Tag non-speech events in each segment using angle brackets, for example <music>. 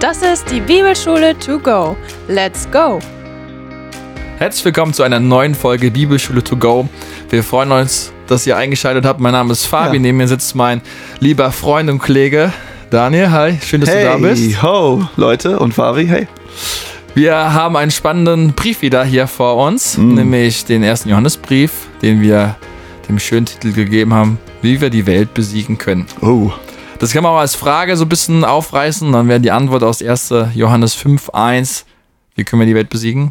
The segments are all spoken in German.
Das ist die Bibelschule to go. Let's go! Herzlich willkommen zu einer neuen Folge Bibelschule to go. Wir freuen uns, dass ihr eingeschaltet habt. Mein Name ist Fabi. Ja. Neben mir sitzt mein lieber Freund und Kollege Daniel. Hi, schön, dass hey, du da bist. ho, Leute und Fabi, hey. Wir haben einen spannenden Brief wieder hier vor uns, Mm. nämlich den ersten Johannesbrief, den wir dem schönen Titel gegeben haben, wie wir die Welt besiegen können. Oh, Das kann man auch als Frage so ein bisschen aufreißen. Dann wäre die Antwort aus 1. Johannes 5,1. Wie können wir die Welt besiegen?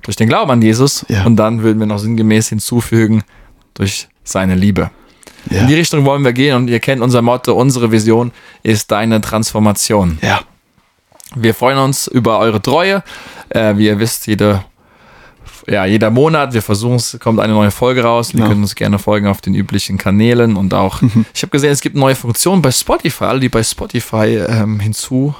Durch den Glauben an Jesus. Ja. Und dann würden wir noch sinngemäß hinzufügen, durch seine Liebe. ja. In die Richtung wollen wir gehen und ihr kennt unser Motto, unsere Vision ist deine Transformation. ja. Wir freuen uns über eure Treue. Äh, wie ihr wisst, jede, ja, jeder Monat, wir versuchen es, kommt eine neue Folge raus. Wir Ja. können uns gerne folgen auf den üblichen Kanälen und auch, ich habe gesehen, es gibt neue Funktionen bei Spotify. Alle, die bei Spotify ähm, hinzu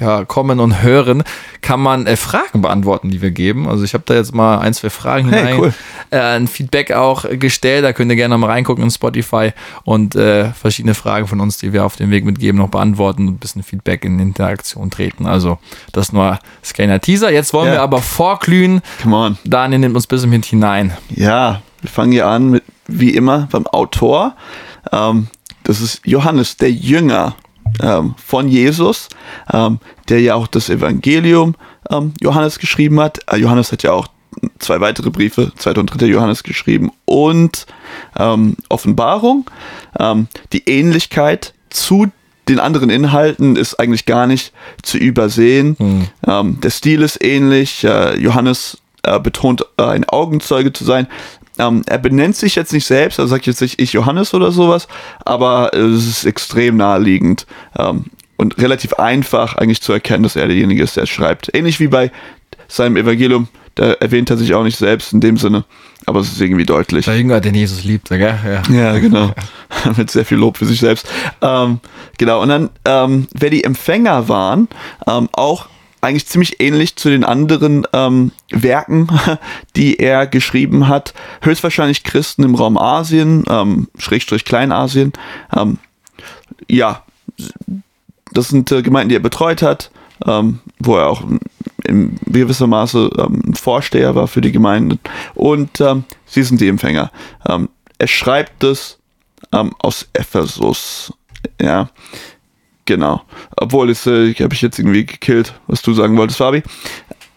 ja, kommen und hören, kann man äh, Fragen beantworten, die wir geben. Also ich habe da jetzt mal ein, zwei Fragen Hey, hinein, cool. äh, ein Feedback auch gestellt. Da könnt ihr gerne mal reingucken in Spotify und äh, verschiedene Fragen von uns, die wir auf dem Weg mitgeben, noch beantworten und ein bisschen Feedback in Interaktion treten. Also das nur kleiner Teaser. Jetzt wollen Ja. wir aber vorglühen. Come on. Daniel nimmt uns ein bisschen mit hinein. Ja, wir fangen hier an mit, wie immer, beim Autor. Ähm, das ist Johannes, der Jünger ähm, von Jesus, ähm, der ja auch das Evangelium ähm, Johannes geschrieben hat. Äh, Johannes hat ja auch zwei weitere Briefe, zweiter und dritter Johannes geschrieben und ähm, Offenbarung. Ähm, die Ähnlichkeit zu den anderen Inhalten ist eigentlich gar nicht zu übersehen. Ähm, der Stil ist ähnlich. Äh, Johannes äh, betont, äh, ein Augenzeuge zu sein. Ähm, er benennt sich jetzt nicht selbst, er sagt jetzt nicht ich Johannes oder sowas, aber es ist extrem naheliegend ähm, und relativ einfach eigentlich zu erkennen, dass er derjenige ist, der schreibt. Ähnlich wie bei seinem Evangelium, da erwähnt er sich auch nicht selbst in dem Sinne, aber es ist irgendwie deutlich. Der Jünger, den Jesus liebt, gell? Ja. Ja, genau. <laughs> Mit sehr viel Lob für sich selbst. Ähm, genau, und dann, ähm, wer die Empfänger waren, ähm, auch eigentlich ziemlich ähnlich zu den anderen ähm, Werken, <laughs> die er geschrieben hat. Höchstwahrscheinlich Christen im Raum Asien, ähm, Schrägstrich Kleinasien. Ähm, ja, das sind äh, Gemeinden, die er betreut hat, ähm, wo er auch in gewisser Maße ähm, Vorsteher war für die Gemeinden. Und ähm, sie sind die Empfänger. Ähm, er schreibt es ähm, aus Ephesus. Ja, genau. Obwohl, es äh, habe ich jetzt irgendwie gekillt, was du sagen wolltest, Fabi.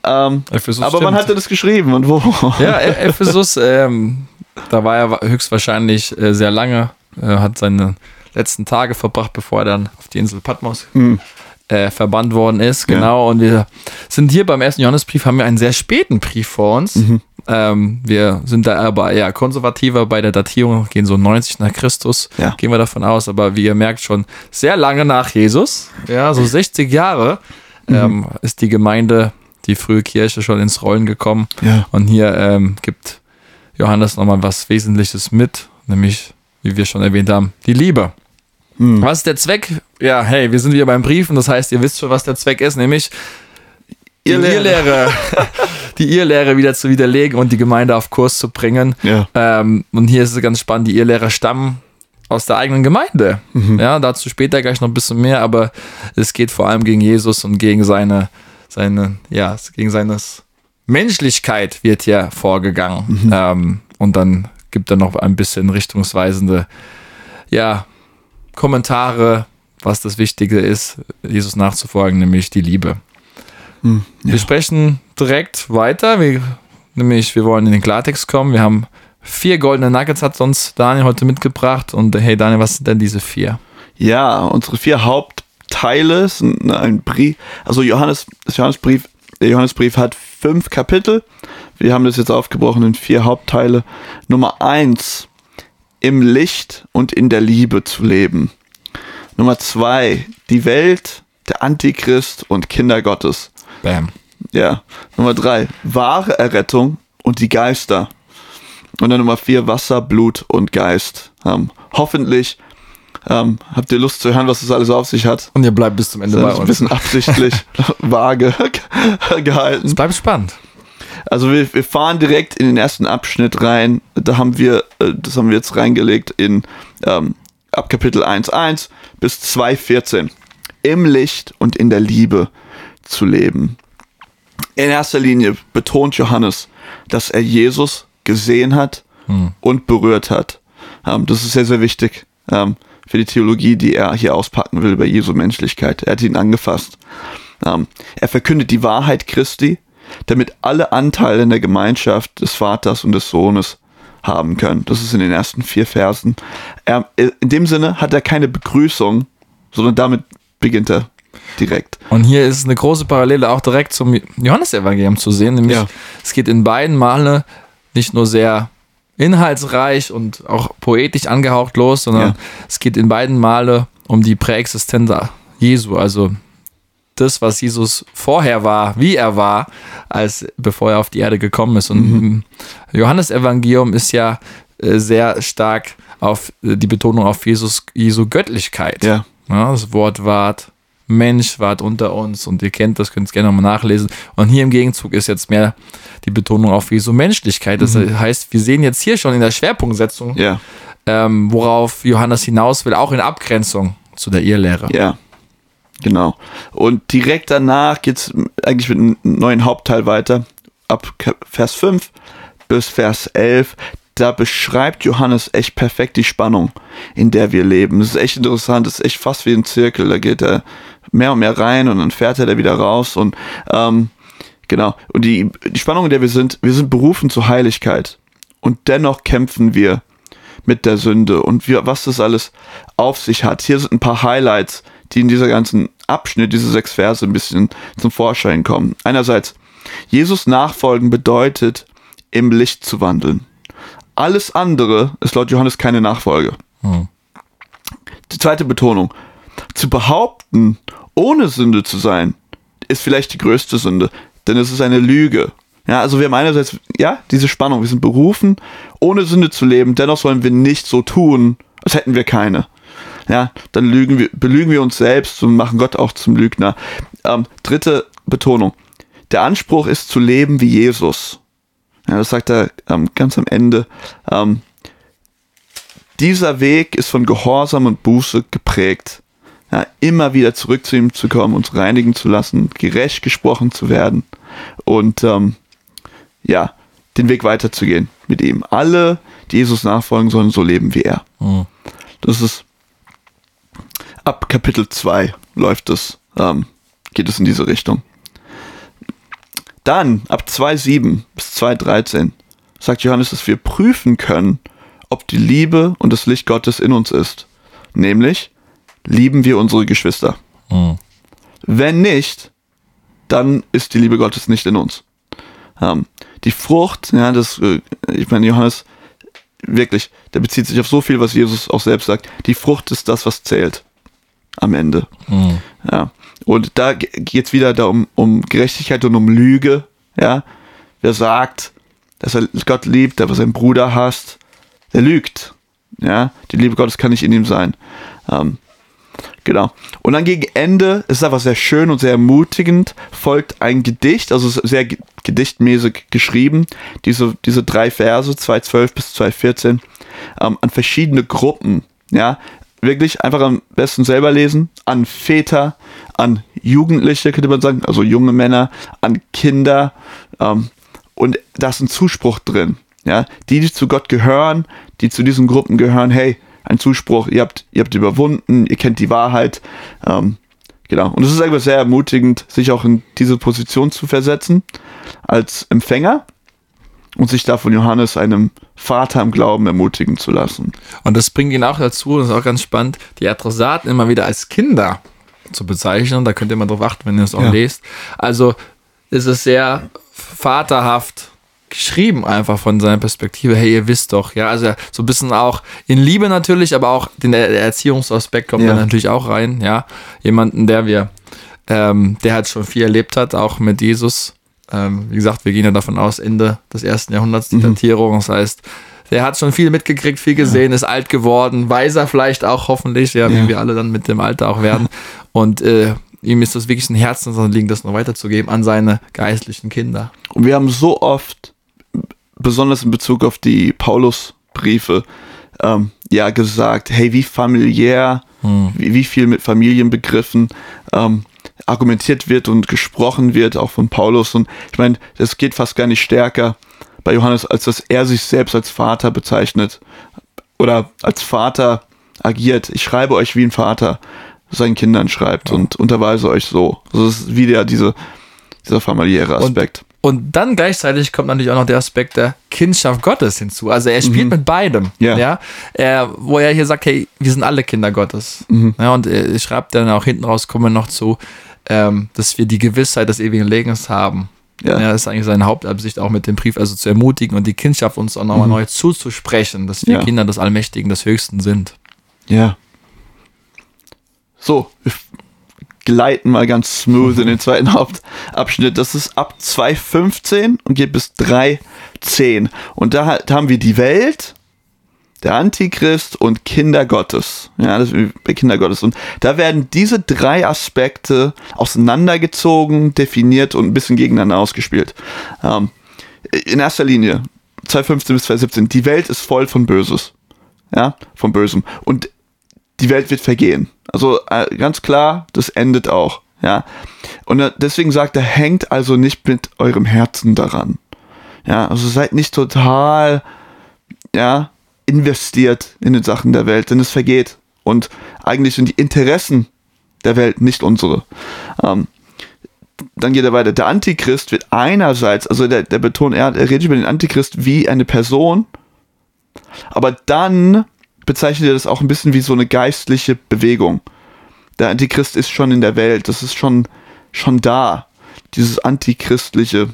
Ähm, aber wann stimmt. hat er das geschrieben und wo? Ja, Ephesus, ähm, da war er höchstwahrscheinlich äh, sehr lange, äh, hat seine letzten Tage verbracht, bevor er dann auf die Insel Patmos äh, verbannt worden ist. Genau, und wir sind hier beim ersten Johannesbrief, haben wir einen sehr späten Brief vor uns. Ähm, wir sind da aber eher konservativer bei der Datierung, gehen so 90 nach Christus, Ja. gehen wir davon aus, aber wie ihr merkt, schon sehr lange nach Jesus, ja, so <laughs> 60 Jahre ähm, ist die Gemeinde, die frühe Kirche schon ins Rollen gekommen. Ja. Und hier ähm, gibt Johannes nochmal was Wesentliches mit, nämlich, wie wir schon erwähnt haben, die Liebe. Was ist der Zweck? Ja, hey, wir sind wieder beim Brief und das heißt, ihr wisst schon, was der Zweck ist, nämlich Irrlehre. Die Irrlehre <laughs> wieder zu widerlegen und die Gemeinde auf Kurs zu bringen. Ja. Ähm, und hier ist es ganz spannend, die Irrlehrer stammen aus der eigenen Gemeinde. Ja, dazu später gleich noch ein bisschen mehr, aber es geht vor allem gegen Jesus und gegen seine, seine, ja, gegen seines Menschlichkeit wird hier vorgegangen. Ähm, und dann gibt er noch ein bisschen richtungsweisende, ja, Kommentare, was das Wichtige ist, Jesus nachzufolgen, nämlich die Liebe. Wir sprechen direkt weiter, wir, nämlich wir wollen in den Klartext kommen. Wir haben vier goldene Nuggets, hat uns Daniel heute mitgebracht. Und hey Daniel, was sind denn diese vier? Ja, unsere vier Hauptteile sind ein Brief. Also Johannes, das Johannesbrief, der Johannesbrief hat fünf Kapitel. Wir haben das jetzt aufgebrochen in vier Hauptteile. Nummer eins, im Licht und in der Liebe zu leben. Nummer zwei, die Welt, der Antichrist und Kinder Gottes. Bam. Ja. Nummer drei, wahre Errettung und die Geister. Und dann Nummer vier, Wasser, Blut und Geist. Ähm, hoffentlich ähm, habt ihr Lust zu hören, was das alles auf sich hat. Und ihr bleibt bis zum Ende Das bei ist ein uns. bisschen absichtlich <laughs> vage <laughs> gehalten. Es bleibt spannend. Also wir, wir fahren direkt in den ersten Abschnitt rein. Da haben wir, äh, das haben wir jetzt reingelegt in ähm, ab Kapitel 1.1 bis 2.14. Im Licht und in der Liebe zu leben. In erster Linie betont Johannes, dass er Jesus gesehen hat und berührt hat. Ähm, das ist sehr, sehr wichtig ähm, für die Theologie, die er hier auspacken will über Jesu Menschlichkeit. Er hat ihn angefasst. Ähm, er verkündet die Wahrheit Christi, damit alle Anteile in der Gemeinschaft des Vaters und des Sohnes haben können. Das ist in den ersten vier Versen. Er, in dem Sinne hat er keine Begrüßung, sondern damit beginnt er direkt. Und hier ist eine große Parallele auch direkt zum Johannesevangelium zu sehen, nämlich Ja. es geht in beiden Male nicht nur sehr inhaltsreich und auch poetisch angehaucht los, sondern Ja. es geht in beiden Male um die Präexistenz Jesu, also das, was Jesus vorher war, wie er war, als bevor er auf die Erde gekommen ist. Und im Johannesevangelium ist ja äh, sehr stark auf äh, die Betonung auf Jesus, Jesu Göttlichkeit. Ja. Ja, das Wort ward Mensch, ward unter uns und ihr kennt das, könnt es gerne nochmal nachlesen. Und hier im Gegenzug ist jetzt mehr die Betonung auf Jesu Menschlichkeit. Das heißt, wir sehen jetzt hier schon in der Schwerpunktsetzung, Ja, ähm, worauf Johannes hinaus will, auch in Abgrenzung zu der Irrlehre. ja. Genau. Und direkt danach geht's eigentlich mit einem neuen Hauptteil weiter. Ab Vers 5 bis Vers 11. Da beschreibt Johannes echt perfekt die Spannung, in der wir leben. Das ist echt interessant. Das ist echt fast wie ein Zirkel. Da geht er mehr und mehr rein und dann fährt er da wieder raus. Und ähm, genau. Und die, die Spannung, in der wir sind, wir sind berufen zur Heiligkeit. Und dennoch kämpfen wir mit der Sünde und wie, was das alles auf sich hat. Hier sind ein paar Highlights, die in dieser ganzen Abschnitt, diese sechs Verse ein bisschen zum Vorschein kommen. Einerseits, Jesus nachfolgen bedeutet, im Licht zu wandeln. Alles andere ist laut Johannes keine Nachfolge. Die zweite Betonung. Zu behaupten, ohne Sünde zu sein, ist vielleicht die größte Sünde, denn es ist eine Lüge. Ja, also wir haben einerseits, ja, diese Spannung, wir sind berufen, ohne Sünde zu leben, dennoch sollen wir nicht so tun, als hätten wir keine. Ja, dann lügen wir, belügen wir uns selbst und machen Gott auch zum Lügner. Ähm, dritte Betonung. Der Anspruch ist zu leben wie Jesus. Ja, das sagt er ähm, ganz am Ende. Ähm, dieser Weg ist von Gehorsam und Buße geprägt. Ja, immer wieder zurück zu ihm zu kommen, uns reinigen zu lassen, gerecht gesprochen zu werden und ähm, ja, den Weg weiterzugehen mit ihm. Alle, die Jesus nachfolgen sollen, so leben wie er. Das ist ab Kapitel 2 läuft es, ähm, geht es in diese Richtung. Dann, ab 2,7 bis 2,13, sagt Johannes, dass wir prüfen können, ob die Liebe und das Licht Gottes in uns ist. Nämlich, lieben wir unsere Geschwister. Wenn nicht, dann ist die Liebe Gottes nicht in uns. Ähm, die Frucht, ja, das, äh, ich meine, Johannes, wirklich, der bezieht sich auf so viel, was Jesus auch selbst sagt. Die Frucht ist das, was zählt am Ende. Ja. Und da geht es wieder da um, um Gerechtigkeit und um Lüge. Ja. Wer sagt, dass er Gott liebt, aber seinen Bruder hasst, der lügt. Ja. Die Liebe Gottes kann nicht in ihm sein. Ähm, Genau. Und dann gegen Ende, ist einfach sehr schön und sehr ermutigend, folgt ein Gedicht, also sehr ge- gedichtmäßig geschrieben, diese, diese drei Verse, 2.12 bis 2.14, ähm, an verschiedene Gruppen, ja, wirklich einfach am besten selber lesen, an Väter, an Jugendliche, könnte man sagen, also junge Männer, an Kinder, ähm, und da ist ein Zuspruch drin, ja, die, die zu Gott gehören, die zu diesen Gruppen gehören, hey, ein Zuspruch, ihr habt, ihr habt überwunden, ihr kennt die Wahrheit. Ähm, genau. Und es ist einfach sehr ermutigend, sich auch in diese Position zu versetzen als Empfänger und sich da von Johannes, einem Vater im Glauben, ermutigen zu lassen. Und das bringt ihn auch dazu, das ist auch ganz spannend, die Adressaten immer wieder als Kinder zu bezeichnen. Da könnt ihr mal drauf achten, wenn ihr es auch Ja. lest. Also ist es sehr vaterhaft geschrieben, einfach von seiner Perspektive. Hey, ihr wisst doch, ja, also so ein bisschen auch in Liebe natürlich, aber auch den der Erziehungsaspekt kommt Ja. da natürlich auch rein, ja. Jemanden, der wir, ähm, der halt schon viel erlebt hat, auch mit Jesus. Ähm, wie gesagt, wir gehen ja davon aus, Ende des ersten Jahrhunderts, die Datierung. Das heißt, der hat schon viel mitgekriegt, viel gesehen, ist alt geworden, weiser vielleicht auch hoffentlich, ja, wie Ja. wir alle dann mit dem Alter auch werden. <laughs> Und äh, ihm ist das wirklich ein Herzensanliegen, das noch weiterzugeben an seine geistlichen Kinder. Und wir haben so oft, besonders in Bezug auf die Paulusbriefe, ähm, ja gesagt, hey, wie familiär, wie, wie viel mit Familienbegriffen, ähm, argumentiert wird und gesprochen wird, auch von Paulus. Und ich meine, das geht fast gar nicht stärker bei Johannes, als dass er sich selbst als Vater bezeichnet oder als Vater agiert. Ich schreibe euch wie ein Vater seinen Kindern schreibt ja. und unterweise euch so. Also das ist wieder diese, dieser familiäre Aspekt. Und, und, dann gleichzeitig kommt natürlich auch noch der Aspekt der Kindschaft Gottes hinzu. Also er spielt mhm. mit beidem. Ja. ja? Er, wo er hier sagt, hey, wir sind alle Kinder Gottes. Mhm. Ja, und er schreibt dann auch hinten raus, kommen wir noch zu, ähm, dass wir die Gewissheit des ewigen Lebens haben. Ja. ja, das ist eigentlich seine Hauptabsicht auch mit dem Brief, also zu ermutigen und die Kindschaft uns auch nochmal mhm. neu zuzusprechen, dass wir. Kinder des Allmächtigen, des Höchsten sind. Ja. So, gleiten mal ganz smooth in den zweiten Hauptabschnitt. Das ist ab 2.15 und geht bis 3.10. Und da, da haben wir die Welt, der Antichrist und Kinder Gottes. Ja, das ist bei Kinder Gottes. Und da werden diese drei Aspekte auseinandergezogen, definiert und ein bisschen gegeneinander ausgespielt. Ähm, in erster Linie, 2.15 bis 2.17, die Welt ist voll von Böses. Ja, von Bösem. Und die Welt wird vergehen. Also äh, ganz klar, das endet auch. Ja. Und äh, deswegen sagt er, hängt also nicht mit eurem Herzen daran. Ja, also seid nicht total, ja, investiert in den Sachen der Welt, denn es vergeht. Und eigentlich sind die Interessen der Welt nicht unsere. Ähm, dann geht er weiter. Der Antichrist wird einerseits, also der, der betont, er, er redet über den Antichrist wie eine Person, aber dann bezeichnet er das auch ein bisschen wie so eine geistliche Bewegung. Der Antichrist ist schon in der Welt, das ist schon, schon da. Dieses antichristliche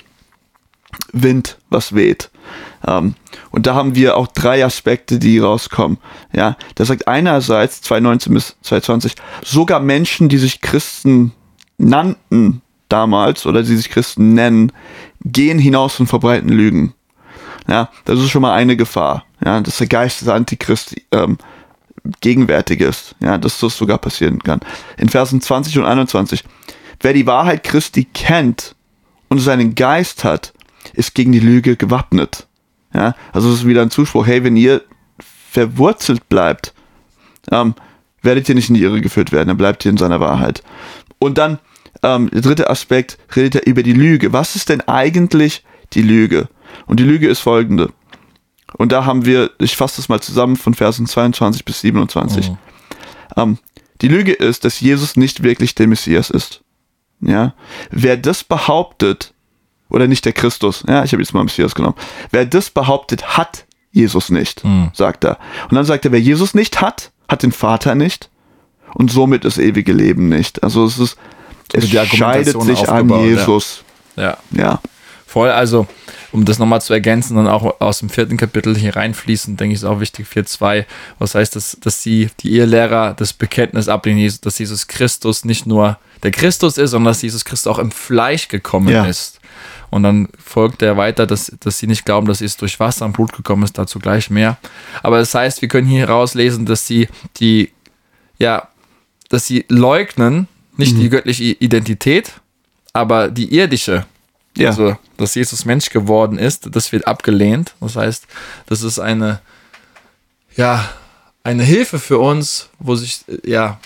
Wind, was weht. Ähm, und da haben wir auch drei Aspekte, die rauskommen. Ja, da sagt einerseits 2019 bis 2020 sogar Menschen, die sich Christen nannten damals oder die sich Christen nennen, gehen hinaus und verbreiten Lügen. Ja, das ist schon mal eine Gefahr. Ja, dass der Geist des Antichrist ähm, gegenwärtig ist. Ja, dass das sogar passieren kann. In Versen 20 und 21. Wer die Wahrheit Christi kennt und seinen Geist hat, ist gegen die Lüge gewappnet. Ja, also es ist wieder ein Zuspruch, hey, wenn ihr verwurzelt bleibt, ähm, werdet ihr nicht in die Irre geführt werden, dann bleibt ihr in seiner Wahrheit. Und dann, ähm, der dritte Aspekt, redet er über die Lüge. Was ist denn eigentlich die Lüge? Und die Lüge ist folgende. Und da haben wir, ich fasse das mal zusammen von Versen 22 bis 27. Oh. Ähm, die Lüge ist, dass Jesus nicht wirklich der Messias ist. Ja, wer das behauptet, oder nicht der Christus. Ja, ich habe jetzt mal Messias genommen. Wer das behauptet, hat Jesus nicht, mhm. sagt er. Und dann sagt er, wer Jesus nicht hat, hat den Vater nicht und somit das ewige Leben nicht. Also es ist, es also scheidet sich an Jesus. Ja. ja. ja. Voll, also um das nochmal zu ergänzen, dann auch aus dem vierten Kapitel hier reinfließen, denke ich, ist auch wichtig, 4.2, was heißt, dass, dass sie, die Ehelehrer, das Bekenntnis ablehnen, dass Jesus Christus nicht nur der Christus ist, sondern dass Jesus Christus auch im Fleisch gekommen ja. ist. Und dann folgt er weiter, dass, dass sie nicht glauben, dass es durch Wasser und Blut gekommen ist, dazu gleich mehr. Aber das heißt, wir können hier herauslesen, dass sie die, ja, dass sie leugnen, nicht mhm. die göttliche Identität, aber die irdische. Ja. Also, dass Jesus Mensch geworden ist, das wird abgelehnt. Das heißt, das ist eine, ja, eine Hilfe für uns, wo sich, ja,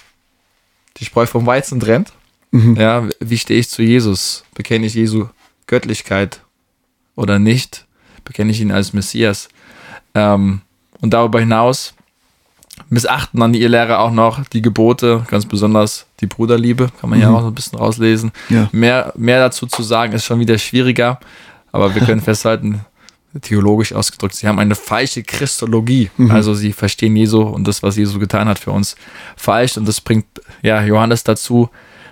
die Spreu vom Weizen trennt. Mhm. Ja, wie stehe ich zu Jesus? Bekenne ich Jesu Göttlichkeit oder nicht, bekenne ich ihn als Messias. Ähm, und darüber hinaus missachten dann ihr Lehrer auch noch die Gebote, ganz besonders die Bruderliebe, kann man mhm. ja auch so ein bisschen rauslesen. Ja. Mehr, mehr dazu zu sagen ist schon wieder schwieriger, aber wir können <laughs> festhalten, theologisch ausgedrückt, sie haben eine falsche Christologie. Mhm. Also sie verstehen Jesu und das, was Jesus getan hat für uns, falsch. Und das bringt ja Johannes dazu,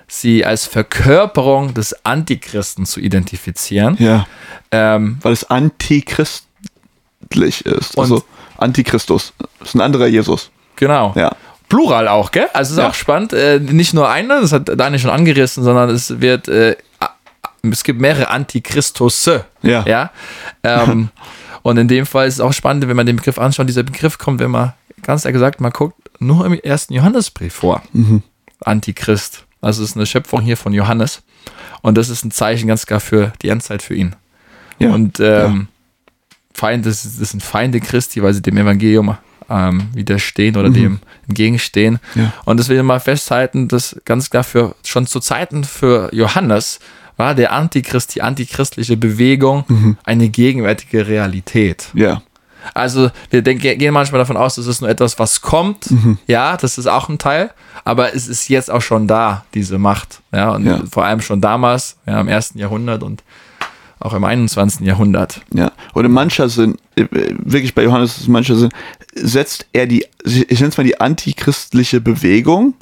sie als Verkörperung des Antichristen zu identifizieren. Ja. Ähm, Weil es antichristlich ist. Also Antichristus. Das ist ein anderer Jesus. Genau. Ja. Plural auch, gell? Also ist ja. auch spannend. Äh, nicht nur einer, das hat Daniel schon angerissen, sondern es wird, äh, es gibt mehrere Antichristusse. Ja. ja? Ähm, <laughs> und in dem Fall ist es auch spannend, wenn man den Begriff anschaut. Dieser Begriff kommt, wenn man ganz ehrlich gesagt man guckt, nur im ersten Johannesbrief vor. Mhm. Antichrist. Also es ist eine Schöpfung hier von Johannes. Und das ist ein Zeichen ganz klar für die Endzeit für ihn. Ja. Und ähm, ja. Feinde, das sind Feinde Christi, weil sie dem Evangelium ähm, widerstehen oder dem entgegenstehen. Ja. Und das will ich mal festhalten, dass ganz klar für, schon zu Zeiten für Johannes war der Antichrist, die antichristliche Bewegung eine gegenwärtige Realität. Ja. Also wir denken, gehen manchmal davon aus, das ist nur etwas, was kommt. Ja, das ist auch ein Teil. Aber es ist jetzt auch schon da, diese Macht. Ja, und Ja. vor allem schon damals, ja, im ersten Jahrhundert und auch im 21. Jahrhundert. Ja, und in mancher Sinn, äh, wirklich bei Johannes in mancher Sinn, setzt er die, ich nenne es mal die antichristliche Bewegung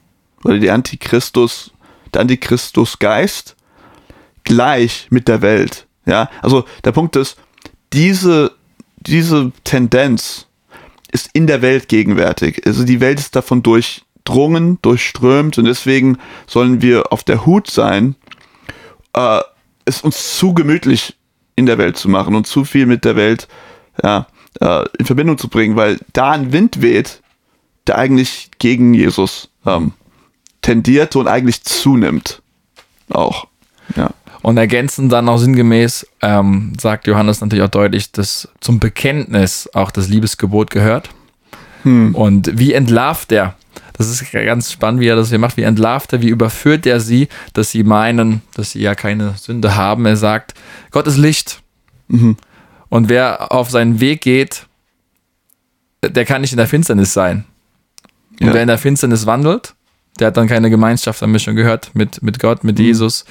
oder die Antichristus, der Antichristusgeist gleich mit der Welt. Ja, also der Punkt ist, diese, diese Tendenz ist in der Welt gegenwärtig. Also die Welt ist davon durchdrungen, durchströmt und deswegen sollen wir auf der Hut sein, äh, es uns zu gemütlich in der Welt zu machen und zu viel mit der Welt ja, äh, in Verbindung zu bringen, weil da ein Wind weht, der eigentlich gegen Jesus ähm, tendiert und eigentlich zunimmt. Auch. Ja. Und ergänzend dann auch sinngemäß ähm, sagt Johannes natürlich auch deutlich, dass zum Bekenntnis auch das Liebesgebot gehört. Und wie entlarvt er? Das ist ganz spannend, wie er das hier macht. Wie entlarvt er, wie überführt er sie, dass sie meinen, dass sie ja keine Sünde haben. Er sagt, Gott ist Licht. Und wer auf seinen Weg geht, der kann nicht in der Finsternis sein. Und Ja. wer in der Finsternis wandelt, der hat dann keine Gemeinschaft, haben wir schon gehört, mit, mit Gott, mit Jesus.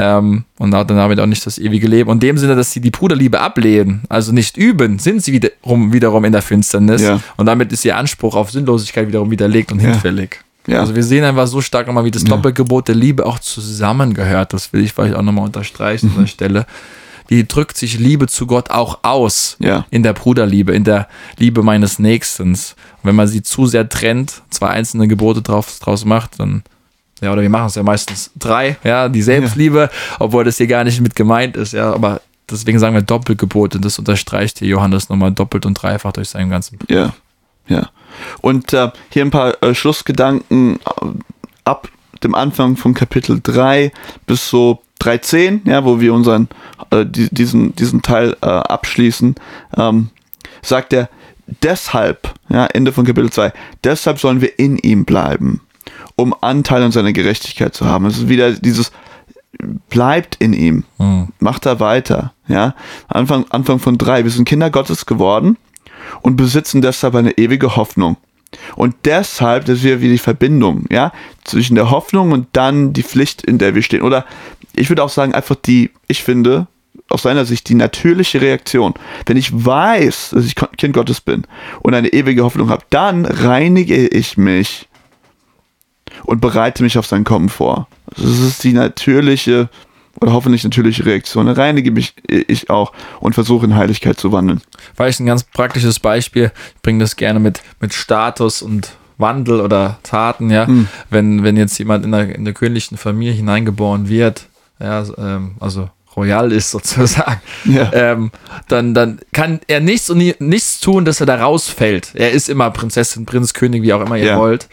Ähm, und hat dann damit auch nicht das ewige Leben. Und in dem Sinne, dass sie die Bruderliebe ablehnen, also nicht üben, sind sie wiederum, wiederum in der Finsternis. Ja. Und damit ist ihr Anspruch auf Sinnlosigkeit wiederum widerlegt und hinfällig. Ja. Also wir sehen einfach so stark nochmal, wie das Doppelgebot der Liebe auch zusammengehört. Das will ich vielleicht auch nochmal unterstreichen an der Stelle. Wie drückt sich Liebe zu Gott auch aus Ja. in der Bruderliebe, in der Liebe meines Nächstens. Und wenn man sie zu sehr trennt, zwei einzelne Gebote drauf, draus macht, dann, ja, oder wir machen es ja meistens drei, ja, die Selbstliebe, obwohl das hier gar nicht mit gemeint ist, ja, aber deswegen sagen wir Doppelgebot und das unterstreicht hier Johannes nochmal doppelt und dreifach durch seinen ganzen Ja, ja. Und äh, hier ein paar äh, Schlussgedanken äh, ab dem Anfang von Kapitel 3 bis so 3.10, ja, wo wir unseren, äh, die, diesen, diesen Teil äh, abschließen, ähm, sagt er, deshalb, ja, Ende von Kapitel 2, deshalb sollen wir in ihm bleiben, um Anteil an seiner Gerechtigkeit zu haben. Es ist wieder dieses, bleibt in ihm, macht da weiter, ja. Anfang, Anfang von 3, wir sind Kinder Gottes geworden und besitzen deshalb eine ewige Hoffnung. Und deshalb, das ist wieder wie die Verbindung, ja, zwischen der Hoffnung und dann die Pflicht, in der wir stehen. Oder ich würde auch sagen, einfach die, ich finde, aus seiner Sicht die natürliche Reaktion. Wenn ich weiß, dass ich Kind Gottes bin und eine ewige Hoffnung habe, dann reinige ich mich und bereite mich auf sein Kommen vor. Das ist die natürliche oder hoffentlich natürliche Reaktion. Reinige mich ich auch und versuche in Heiligkeit zu wandeln. Vielleicht ein ganz praktisches Beispiel. Ich bringe das gerne mit, mit Status und Wandel oder Taten, ja. Wenn, wenn jetzt jemand in der, in der königlichen Familie hineingeboren wird, ja, ähm, also royal ist <laughs> sozusagen, Ja. ähm, dann, dann kann er nichts und nie, nichts tun, dass er da rausfällt. Er ist immer Prinzessin, Prinz, König, wie auch immer ihr Ja. wollt.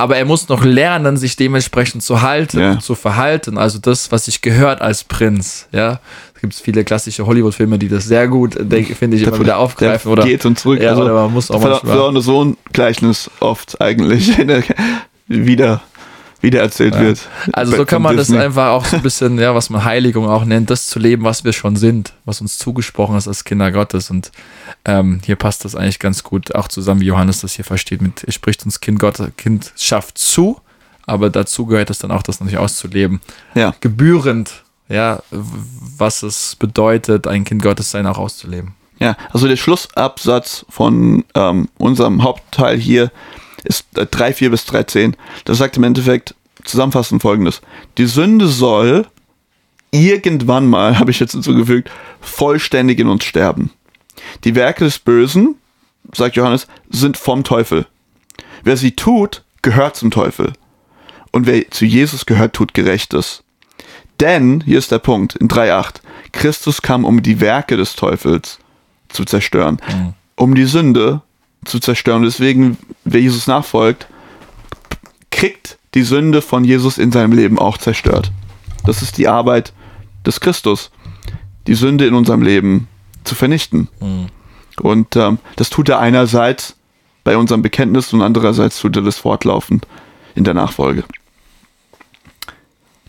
Aber er muss noch lernen, sich dementsprechend zu halten, Ja. zu verhalten. Also das, was sich gehört als Prinz. Ja, es gibt viele klassische Hollywood-Filme, die das sehr gut, denke finde ich, immer wieder aufgreifen. der Oder geht und zurück. Ja, oder man muss auch manchmal- Vater und Sohn Gleichnis oft eigentlich <laughs> wieder, wieder erzählt wird. Also so kann man das Disney. einfach auch so ein <laughs> bisschen, ja, was man Heiligung auch nennt, das zu leben, was wir schon sind, was uns zugesprochen ist als Kinder Gottes. Und ähm, hier passt das eigentlich ganz gut auch zusammen, wie Johannes das hier versteht. Mit, er spricht uns Kind Gottes, Kindschaft zu, aber dazu gehört es dann auch, das natürlich auszuleben. Ja. Gebührend, ja, was es bedeutet, ein Kind Gottes sein auch auszuleben. Ja, also der Schlussabsatz von ähm, unserem Hauptteil hier ist äh, 3, 4 bis 3, 10. Das sagt im Endeffekt zusammenfassend folgendes. Die Sünde soll irgendwann mal, <laughs> habe ich jetzt hinzugefügt, vollständig in uns sterben. Die Werke des Bösen, sagt Johannes, sind vom Teufel. Wer sie tut, gehört zum Teufel. Und wer zu Jesus gehört, tut Gerechtes. Denn, hier ist der Punkt, in 3.8, Christus kam, um die Werke des Teufels zu zerstören, um die Sünde zu zerstören. Deswegen, wer Jesus nachfolgt, kriegt die Sünde von Jesus in seinem Leben auch zerstört. Das ist die Arbeit des Christus, die Sünde in unserem Leben zu vernichten. Und ähm, das tut er einerseits bei unserem Bekenntnis und andererseits tut er das fortlaufend in der Nachfolge.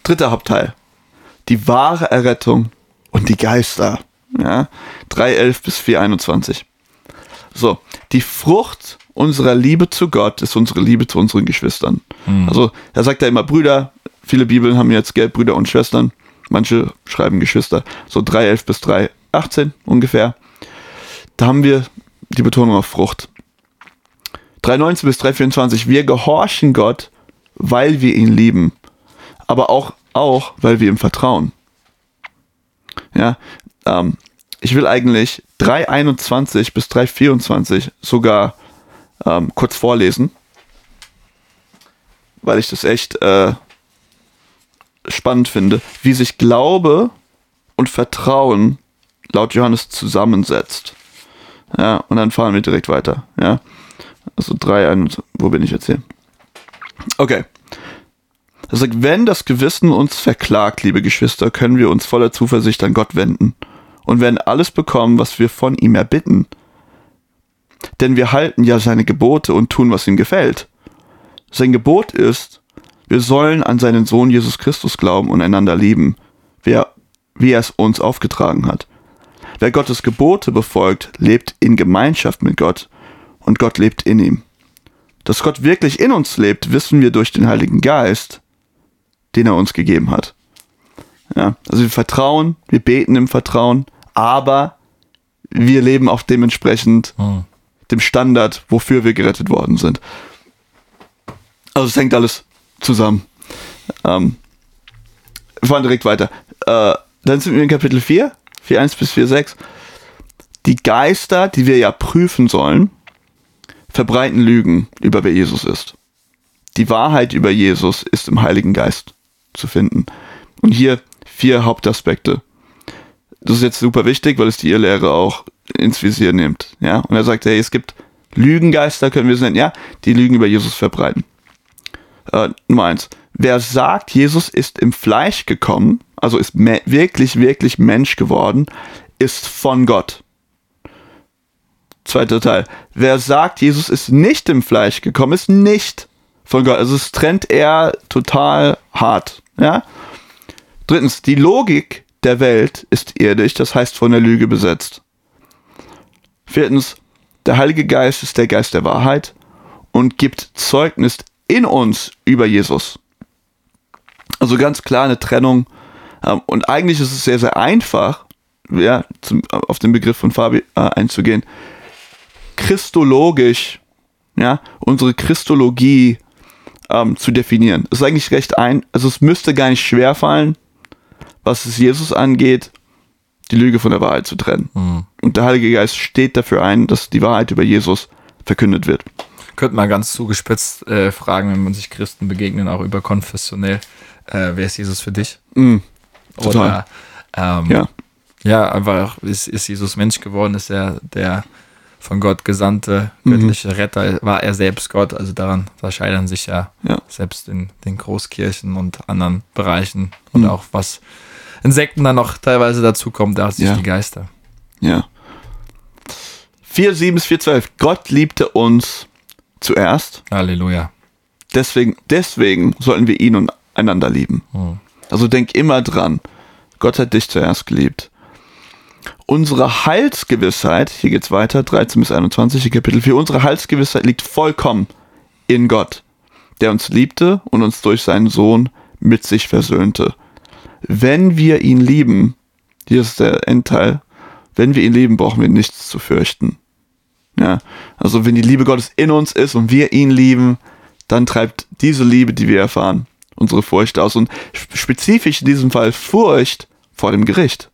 Dritter Hauptteil. Die wahre Errettung und die Geister. Ja, 3.11 bis 4.21. So, die Frucht unserer Liebe zu Gott ist unsere Liebe zu unseren Geschwistern. Also, er sagt ja immer Brüder. Viele Bibeln haben jetzt Geld, Brüder und Schwestern. Manche schreiben Geschwister. So 3.11 bis 3.18 ungefähr. Da haben wir die Betonung auf Frucht. 3.19 bis 3.24. Wir gehorchen Gott, weil wir ihn lieben. Aber auch, auch weil wir ihm vertrauen. Ja, ähm, ich will eigentlich 3.21 bis 3.24 sogar ähm, kurz vorlesen, weil ich das echt äh, spannend finde, wie sich Glaube und Vertrauen laut Johannes zusammensetzt. Ja, und dann fahren wir direkt weiter. Ja, also 3.21, wo bin ich jetzt hier? Okay. Er sagt, wenn das Gewissen uns verklagt, liebe Geschwister, können wir uns voller Zuversicht an Gott wenden und werden alles bekommen, was wir von ihm erbitten. Denn wir halten ja seine Gebote und tun, was ihm gefällt. Sein Gebot ist, wir sollen an seinen Sohn Jesus Christus glauben und einander lieben, wer, wie er es uns aufgetragen hat. Wer Gottes Gebote befolgt, lebt in Gemeinschaft mit Gott und Gott lebt in ihm. Dass Gott wirklich in uns lebt, wissen wir durch den Heiligen Geist, den er uns gegeben hat. Ja, also wir vertrauen, wir beten im Vertrauen, aber wir leben auch dementsprechend Hm. dem Standard, wofür wir gerettet worden sind. Also es hängt alles zusammen. Ähm, wir fahren direkt weiter. Äh, dann sind wir in Kapitel 4, 4.1 bis 4.6. Die Geister, die wir ja prüfen sollen, verbreiten Lügen über wer Jesus ist. Die Wahrheit über Jesus ist im Heiligen Geist zu finden. Und hier vier Hauptaspekte. Das ist jetzt super wichtig, weil es die Irrlehre auch ins Visier nimmt. Ja? Und er sagt, hey, es gibt Lügengeister, können wir es nennen, ja, die Lügen über Jesus verbreiten. Äh, Nummer eins. Wer sagt, Jesus ist im Fleisch gekommen, also ist wirklich, wirklich Mensch geworden, ist von Gott. Zweiter Teil. Wer sagt, Jesus ist nicht im Fleisch gekommen, ist nicht von Gott. Also es trennt er total hart. Ja? Drittens, die Logik der Welt ist irdisch, das heißt von der Lüge besetzt. Viertens, der Heilige Geist ist der Geist der Wahrheit und gibt Zeugnis in uns über Jesus. Also ganz klar eine Trennung. Ähm, Und eigentlich ist es sehr, sehr einfach, ja, zum, auf den Begriff von Fabi äh, einzugehen. Christologisch, ja, unsere Christologie ähm, zu definieren. Das ist eigentlich recht ein, also es müsste gar nicht schwer fallen, was es Jesus angeht, die Lüge von der Wahrheit zu trennen. Und der Heilige Geist steht dafür ein, dass die Wahrheit über Jesus verkündet wird. Könnte man ganz zugespitzt äh, fragen, wenn man sich Christen begegnen, auch überkonfessionell, äh, wer ist Jesus für dich? Mm, Oder ähm, ja, ja, einfach ist, ist Jesus Mensch geworden, ist er der von Gott gesandte göttliche Retter, war er selbst Gott, also daran da scheitern sich ja, Ja. selbst in den Großkirchen und anderen Bereichen. Und auch was in Sekten dann noch teilweise dazu kommt, da sich Ja. die Geister. ja. 4, 7 bis 4, 12. Gott liebte uns zuerst. Halleluja. Deswegen, deswegen sollten wir ihn und einander lieben. Also denk immer dran. Gott hat dich zuerst geliebt. Unsere Heilsgewissheit, hier geht's weiter, 13 bis 21, in Kapitel 4, unsere Heilsgewissheit liegt vollkommen in Gott, der uns liebte und uns durch seinen Sohn mit sich versöhnte. Wenn wir ihn lieben, hier ist der Endteil, wenn wir ihn lieben, brauchen wir nichts zu fürchten. Ja, also wenn die Liebe Gottes in uns ist und wir ihn lieben, dann treibt diese Liebe, die wir erfahren, unsere Furcht aus. Und sp- spezifisch in diesem Fall Furcht vor dem Gericht.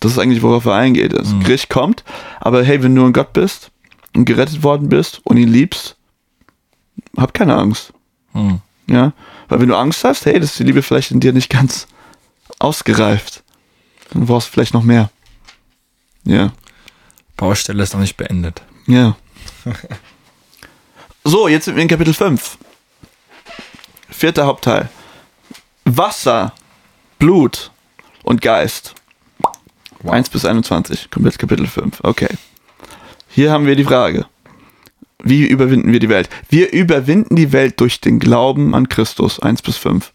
Das ist eigentlich, worauf er eingeht. Das Gericht kommt, aber hey, wenn du ein Gott bist und gerettet worden bist und ihn liebst, hab keine Angst. Hm. Ja, weil wenn du Angst hast, hey, das ist die Liebe vielleicht in dir nicht ganz ausgereift. Dann brauchst du vielleicht noch mehr. Ja. Baustelle ist noch nicht beendet. Ja. <laughs> so, jetzt sind wir in Kapitel 5. Vierter Hauptteil. Wasser, Blut und Geist. 1 bis 21. Komplett Kapitel 5. Okay. Hier haben wir die Frage. Wie überwinden wir die Welt? Wir überwinden die Welt durch den Glauben an Christus, 1 bis 5.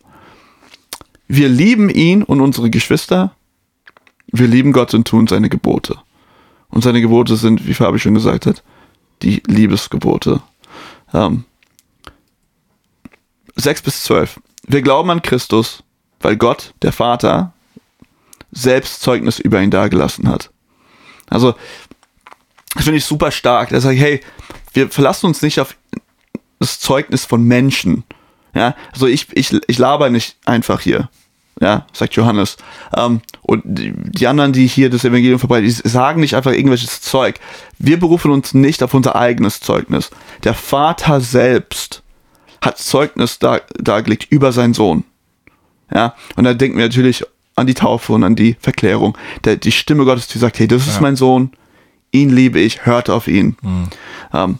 Wir lieben ihn und unsere Geschwister. Wir lieben Gott und tun seine Gebote. Und seine Gebote sind, wie Fabi schon gesagt hat, die Liebesgebote. Ähm, 6 bis 12. Wir glauben an Christus, weil Gott, der Vater, selbst Zeugnis über ihn dargelassen hat. Also, das finde ich super stark. Sage ich, hey, wir verlassen uns nicht auf das Zeugnis von Menschen. Ja, also ich, ich, ich laber nicht einfach hier. Ja, sagt Johannes. Ähm, und die, die anderen, die hier das Evangelium verbreiten, die sagen nicht einfach irgendwelches Zeug. Wir berufen uns nicht auf unser eigenes Zeugnis. Der Vater selbst hat Zeugnis dar, dargelegt über seinen Sohn. Ja, und da denken wir natürlich an die Taufe und an die Verklärung. Der, die Stimme Gottes, die sagt, hey, das ist Ja. mein Sohn, ihn liebe ich, hört auf ihn. Ähm,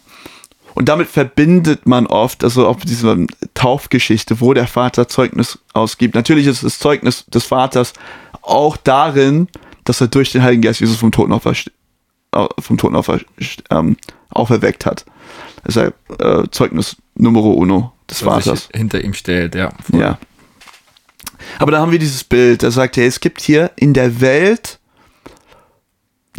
und damit verbindet man oft, also auf diese Taufgeschichte, wo der Vater Zeugnis ausgibt. Natürlich ist das Zeugnis des Vaters auch darin, dass er durch den Heiligen Geist Jesus vom Toten, vom Toten ähm, auferweckt hat. Deshalb äh, Zeugnis Numero uno des sich Vaters. hinter ihm stellt, ja. voll. Ja. Aber da haben wir dieses Bild, da sagt er, es gibt hier in der Welt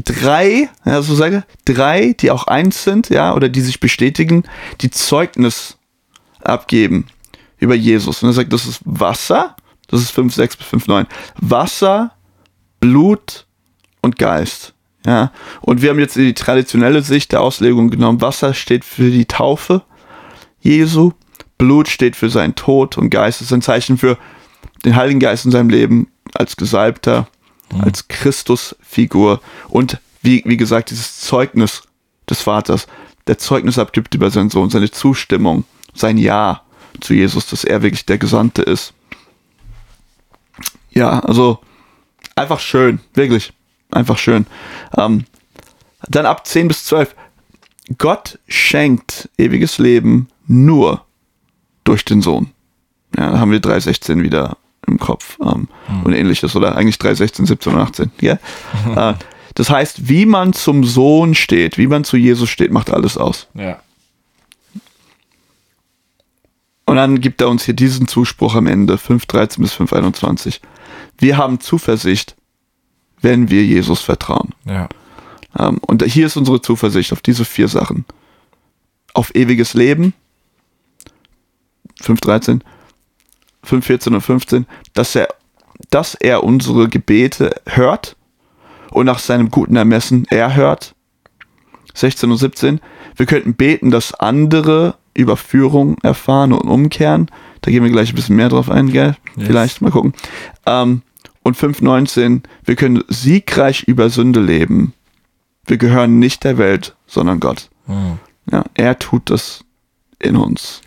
drei, ja, so sage, drei, die auch eins sind, ja, oder die sich bestätigen, die Zeugnis abgeben über Jesus. Und er sagt, das ist Wasser, das ist 5, 6 bis 5, 9. Wasser, Blut und Geist. Ja, und wir haben jetzt die traditionelle Sicht der Auslegung genommen. Wasser steht für die Taufe Jesu, Blut steht für seinen Tod und Geist ist ein Zeichen für den Heiligen Geist in seinem Leben als Gesalbter, als Christusfigur und wie, wie gesagt, dieses Zeugnis des Vaters, der Zeugnis abgibt über seinen Sohn, seine Zustimmung, sein Ja zu Jesus, dass er wirklich der Gesandte ist. Ja, also einfach schön, wirklich, einfach schön. Ähm, dann ab 10 bis 12. Gott schenkt ewiges Leben nur durch den Sohn. Ja, da haben wir 3,16 wieder im Kopf ähm, und ähnliches oder eigentlich 3,16, 17 und 18. Ja? <laughs> äh, das heißt, wie man zum Sohn steht, wie man zu Jesus steht, macht alles aus. Ja. Und dann gibt er uns hier diesen Zuspruch am Ende, 5,13 bis 5,21. Wir haben Zuversicht, wenn wir Jesus vertrauen. Ja. Ähm, und hier ist unsere Zuversicht auf diese vier Sachen. Auf ewiges Leben, 5.13, 5.14 und 15, dass er, dass er unsere Gebete hört und nach seinem guten Ermessen er hört. 16 und 17, wir könnten beten, dass andere Überführung erfahren und umkehren. Da gehen wir gleich ein bisschen mehr drauf ein, gell? Yes. Vielleicht, mal gucken. Ähm, und 5.19, wir können siegreich über Sünde leben. Wir gehören nicht der Welt, sondern Gott. Hm. Ja, er tut das in uns.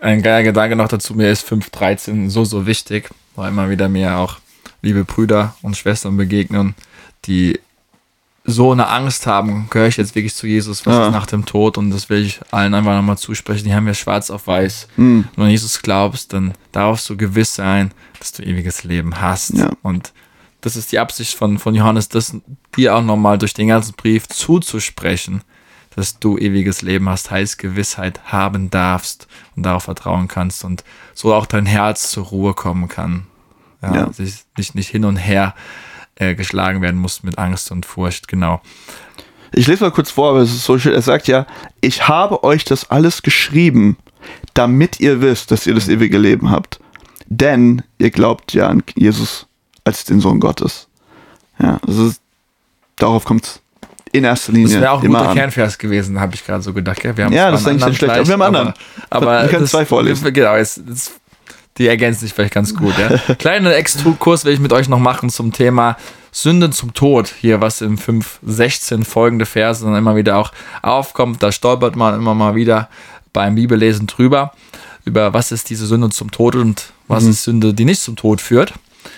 Ein geiler Gedanke noch dazu, mir ist 5.13 so, so wichtig, weil immer wieder mir auch liebe Brüder und Schwestern begegnen, die so eine Angst haben, gehöre ich jetzt wirklich zu Jesus, was Ja. ist nach dem Tod und das will ich allen einfach nochmal zusprechen, die haben wir schwarz auf weiß. Hm. Wenn du an Jesus glaubst, dann darfst du gewiss sein, dass du ewiges Leben hast. Ja. Und das ist die Absicht von, von Johannes, das dir auch nochmal durch den ganzen Brief zuzusprechen, dass du ewiges Leben hast, heißt Gewissheit haben darfst und darauf vertrauen kannst und so auch dein Herz zur Ruhe kommen kann. Ja, Ja. Sich nicht, nicht hin und her äh, geschlagen werden muss mit Angst und Furcht, genau. Ich lese mal kurz vor, aber es ist so schön. Er sagt ja, ich habe euch das alles geschrieben, damit ihr wisst, dass ihr das ewige Leben habt. Denn ihr glaubt ja an Jesus als den Sohn Gottes. Ja, das ist, darauf kommt es in erster Linie Das wäre auch ein guter an. Kernvers gewesen, habe ich gerade so gedacht. Gell? Wir haben Ja, das ist eigentlich nicht schlecht, anderen aber wir haben einen Aber, aber <laughs> Wir können das- zwei vorlesen. Genau, jetzt, jetzt, die ergänzen sich vielleicht ganz gut. Ja? <laughs> Kleinen Exkurs will ich mit euch noch machen zum Thema Sünde zum Tod. Hier, was in 5, 16 folgende Verse dann immer wieder auch aufkommt. Da stolpert man immer mal wieder beim Bibellesen drüber. Über was ist diese Sünde zum Tod und was ist Sünde, die nicht zum Tod führt.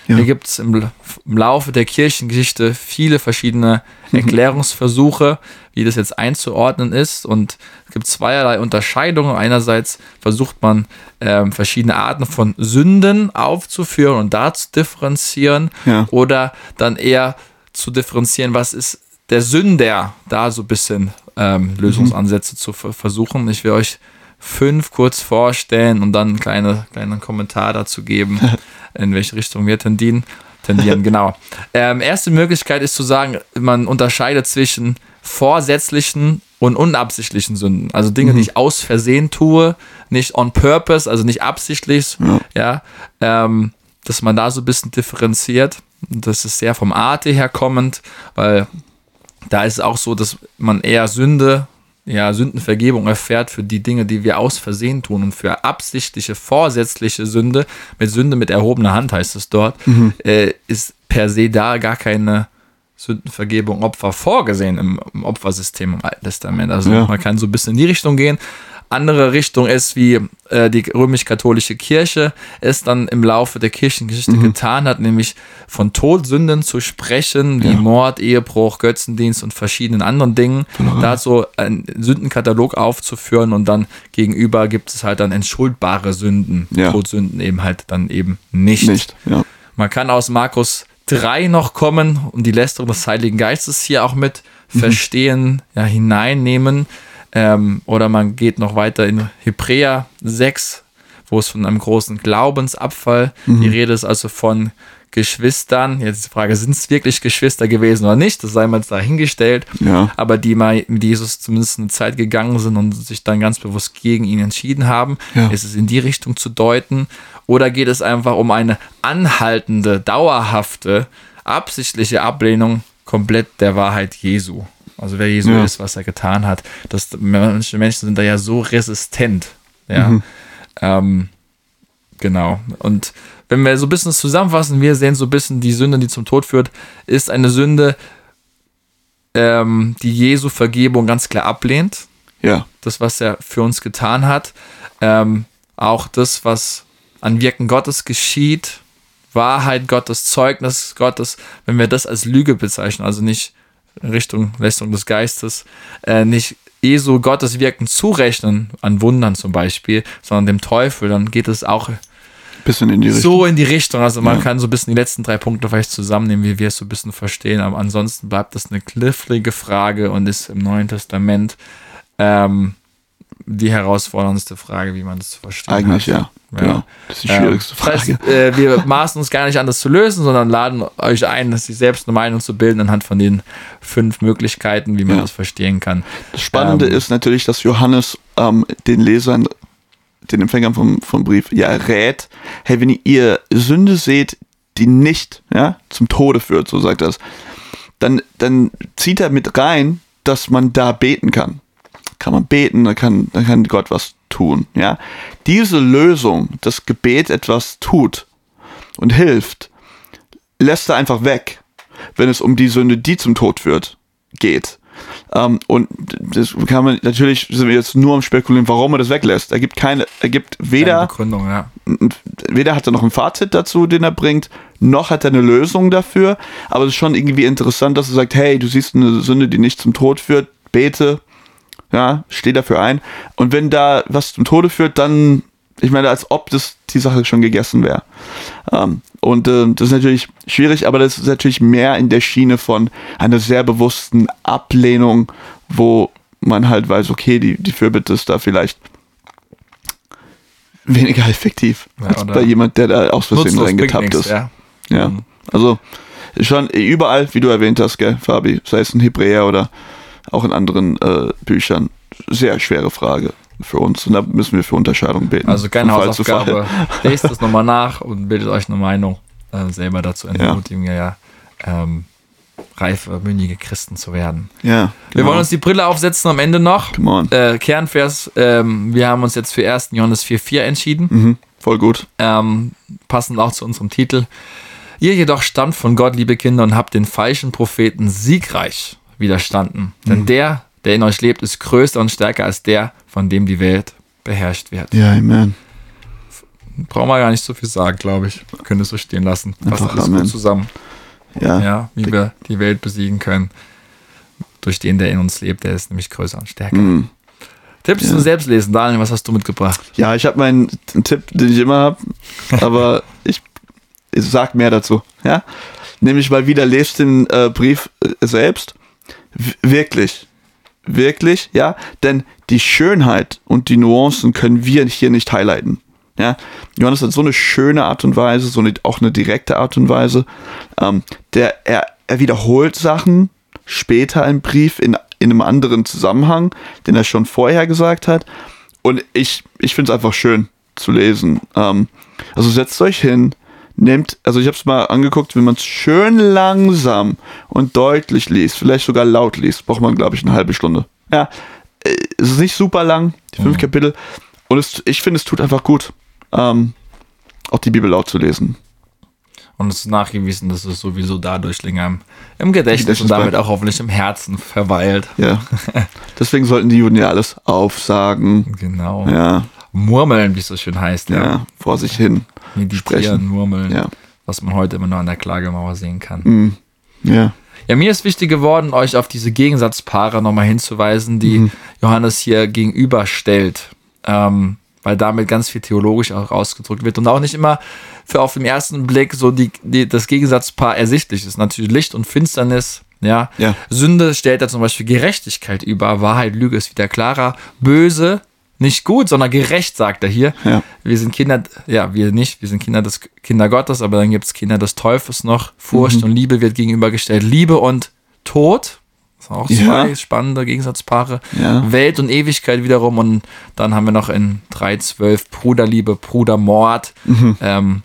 Ja. Hier gibt es im, im Laufe der Kirchengeschichte viele verschiedene <laughs> Erklärungsversuche, wie das jetzt einzuordnen ist. Und es gibt zweierlei Unterscheidungen. Einerseits versucht man, ähm, verschiedene Arten von Sünden aufzuführen und da zu differenzieren. Ja. Oder dann eher zu differenzieren, was ist der Sünder, da so ein bisschen ähm, Lösungsansätze zu ver- versuchen. Ich will euch fünf kurz vorstellen und dann einen kleine, kleinen Kommentar dazu geben, <laughs> in welche Richtung wir tendieren. tendieren <laughs> genau. Ähm, erste Möglichkeit ist zu sagen, man unterscheidet zwischen vorsätzlichen und unabsichtlichen Sünden. Also Dinge, die ich aus Versehen tue, nicht on purpose, also nicht absichtlich, ja, ähm, dass man da so ein bisschen differenziert. Das ist sehr vom Arte her kommend, weil da ist es auch so, dass man eher Sünde, ja, Sündenvergebung erfährt für die Dinge, die wir aus Versehen tun und für absichtliche, vorsätzliche Sünde, mit Sünde mit erhobener Hand heißt es dort, äh, ist per se da gar keine Sündenvergebung Opfer vorgesehen im, im Opfersystem im Alten Testament. Also Ja. man kann so ein bisschen in die Richtung gehen. Andere Richtung ist, wie äh, die römisch-katholische Kirche es dann im Laufe der Kirchengeschichte getan hat, nämlich von Todsünden zu sprechen, wie Ja. Mord, Ehebruch, Götzendienst und verschiedenen anderen Dingen. Da so einen Sündenkatalog aufzuführen und dann gegenüber gibt es halt dann entschuldbare Sünden, Ja. Todsünden eben halt dann eben nicht. Nicht, ja. Man kann aus Markus 3 noch kommen und die Lästerung des Heiligen Geistes hier auch mit verstehen, ja, hineinnehmen. Ähm, oder man geht noch weiter in Hebräer 6, wo es von einem großen Glaubensabfall die Rede ist, also von Geschwistern. Jetzt die Frage, sind es wirklich Geschwister gewesen oder nicht? Das sei mal dahingestellt. Ja. Aber die mal mit Jesus zumindest eine Zeit gegangen sind und sich dann ganz bewusst gegen ihn entschieden haben, Ja. ist es in die Richtung zu deuten? Oder geht es einfach um eine anhaltende, dauerhafte, absichtliche Ablehnung komplett der Wahrheit Jesu? Also wer Jesu Ja. ist, was er getan hat. Das, manche Menschen sind da ja so resistent. Ja. Mhm. Ähm, genau. Und wenn wir so ein bisschen das zusammenfassen, wir sehen so ein bisschen die Sünde, die zum Tod führt, ist eine Sünde, ähm, die Jesu Vergebung ganz klar ablehnt. Ja. Das, was er für uns getan hat. Ähm, auch das, was an Wirken Gottes geschieht, Wahrheit Gottes, Zeugnis Gottes, wenn wir das als Lüge bezeichnen, also nicht Richtung Lästerung des Geistes, äh, nicht Jesu Gottes Wirken zurechnen, an Wundern zum Beispiel, sondern dem Teufel, dann geht es auch Bisschen in die Richtung. so in die Richtung. Also man Ja. kann so ein bisschen die letzten drei Punkte vielleicht zusammennehmen, wie wir es so ein bisschen verstehen. Aber ansonsten bleibt das eine knifflige Frage und ist im Neuen Testament ähm, die herausforderndste Frage, wie man das zu verstehen Eigentlich hat. ja. Ja. Das ist die schwierigste Ähm, das Frage. heißt, äh, wir maßen uns gar nicht an, das zu lösen, sondern laden euch ein, sich selbst eine Meinung zu bilden anhand von den fünf Möglichkeiten, wie man Ja. das verstehen kann. Das Spannende Ähm, ist natürlich, dass Johannes ähm, den Lesern, den Empfängern vom, vom Brief, ja rät, hey, wenn ihr Sünde seht, die nicht ja, zum Tode führt, so sagt er es, dann, dann zieht er mit rein, dass man da beten kann. Kann man beten, dann kann, dann kann Gott was tun. Ja? Diese Lösung, das Gebet etwas tut und hilft, lässt er einfach weg, wenn es um die Sünde, die zum Tod führt, geht. Ähm, und das kann man natürlich sind wir jetzt nur am spekulieren, warum er das weglässt. Er gibt keine, er gibt weder ja. weder hat er noch ein Fazit dazu, den er bringt, noch hat er eine Lösung dafür. Aber es ist schon irgendwie interessant, dass er sagt, hey, du siehst eine Sünde, die nicht zum Tod führt, bete, ja, steh dafür ein. Und wenn da was zum Tode führt, dann, ich meine, als ob das die Sache schon gegessen wäre. Ähm, und äh, das ist natürlich schwierig, aber das ist natürlich mehr in der Schiene von einer sehr bewussten Ablehnung, wo man halt weiß, okay, die, die Fürbitte ist da vielleicht weniger <laughs> effektiv Ja, als bei jemand, der da aus Versehen reingetappt ist. ja. Ja. Mhm. Also schon überall, wie du erwähnt hast, gell, Fabi, sei es in Hebräer oder auch in anderen äh, Büchern, sehr schwere Frage für uns. Und da müssen wir für Unterscheidung beten. Also keine Fall. Hausaufgabe. <laughs> Lest es nochmal nach und bildet euch eine Meinung äh, selber dazu entmutigen, ja, ja ähm, reife, mündige Christen zu werden. Ja, Wir genau. wollen uns die Brille aufsetzen am Ende noch. Come on. Äh, Kernvers, ähm, wir haben uns jetzt für 1. Johannes 4,4 entschieden. Mhm, voll gut. Ähm, passend auch zu unserem Titel. Ihr jedoch stammt von Gott, liebe Kinder, und habt den falschen Propheten siegreich widerstanden. Mhm. Denn der, der in euch lebt, ist größer und stärker als der, von dem die Welt beherrscht wird. Ja, Amen. Brauchen wir gar nicht so viel sagen, glaube ich. Wir können es so stehen lassen. Passt alles Amen. gut zusammen. Ja, Ja, wie wir die Welt besiegen können. Durch den, der in uns lebt, der ist nämlich größer und stärker. Mhm. Tipps zum Selbstlesen. Daniel, was hast du mitgebracht? ja ich habe meinen Tipp, den ich immer habe, aber ich, ich sag mehr dazu. Ja? Nämlich mal wieder lest den äh, Brief äh, selbst. Wirklich. wirklich, ja, denn die Schönheit und die Nuancen können wir hier nicht highlighten. Ja, Johannes hat so eine schöne Art und Weise, so eine, auch eine direkte Art und Weise. Ähm, der, er, er wiederholt Sachen später im Brief in, in einem anderen Zusammenhang, den er schon vorher gesagt hat. Und ich, ich finde es einfach schön zu lesen. Ähm, also setzt euch hin, nehmt, also ich habe es mal angeguckt, wenn man es schön langsam und deutlich liest, vielleicht sogar laut liest, braucht man, glaube ich, eine halbe Stunde. Ja, äh, es ist nicht super lang, die fünf Mhm. Kapitel. Und es, ich finde, es tut einfach gut, ähm, auch die Bibel laut zu lesen. Und es ist nachgewiesen, dass es sowieso dadurch länger im, im Gedächtnis Gedächtnis und damit bleibt. auch hoffentlich im Herzen verweilt. Ja. <laughs> Deswegen sollten die Juden ja alles aufsagen. Genau. Ja, Murmeln, wie es so schön heißt. ja, Ja. vor sich hin. Meditieren, sprechen. murmeln. Ja. Was man heute immer nur an der Klagemauer sehen kann. Mhm. Ja. Ja, mir ist wichtig geworden, euch auf diese Gegensatzpaare nochmal hinzuweisen, die Mhm. Johannes hier gegenüberstellt. Ähm, weil damit ganz viel theologisch auch ausgedrückt wird und auch nicht immer für auf den ersten Blick so die, die, das Gegensatzpaar ersichtlich ist. Natürlich Licht und Finsternis, ja. Ja. Sünde stellt er zum Beispiel Gerechtigkeit über, Wahrheit, Lüge ist wieder klarer. Böse, nicht gut, sondern gerecht, sagt er hier. Ja. Wir sind Kinder, ja, wir nicht, wir sind Kinder des Kinder Gottes, aber dann gibt es Kinder des Teufels noch. Furcht und Liebe wird gegenübergestellt. Liebe und Tod. Das sind auch zwei Ja. spannende Gegensatzpaare. Ja. Welt und Ewigkeit wiederum. Und dann haben wir noch in 3.12 Bruderliebe, Brudermord. Ähm,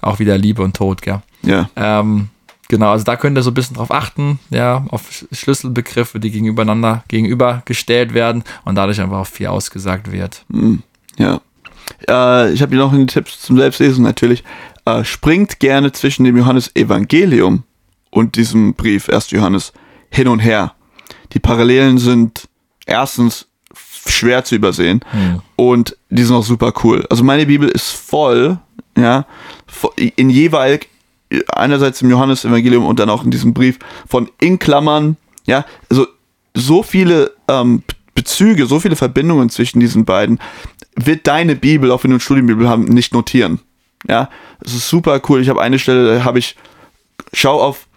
auch wieder Liebe und Tod, gell? Ja. Ähm, genau, also da könnt ihr so ein bisschen drauf achten, ja, auf Sch- Schlüsselbegriffe, die gegenübereinander gegenübergestellt werden und dadurch einfach auf viel ausgesagt wird. Ja. Äh, ich habe hier noch einen Tipp zum Selbstlesen natürlich. Äh, springt gerne zwischen dem Johannes-Evangelium und diesem Brief, 1. Johannes, hin und her. Die Parallelen sind erstens schwer zu übersehen und die sind auch super cool. Also meine Bibel ist voll, ja, in jeweilig, einerseits im Johannes-Evangelium und dann auch in diesem Brief von in Klammern, ja, also so viele ähm, Bezüge, so viele Verbindungen zwischen diesen beiden wird deine Bibel, auch wenn du eine Studienbibel haben, nicht notieren. Ja, es ist super cool. Ich habe eine Stelle, da habe ich, schau auf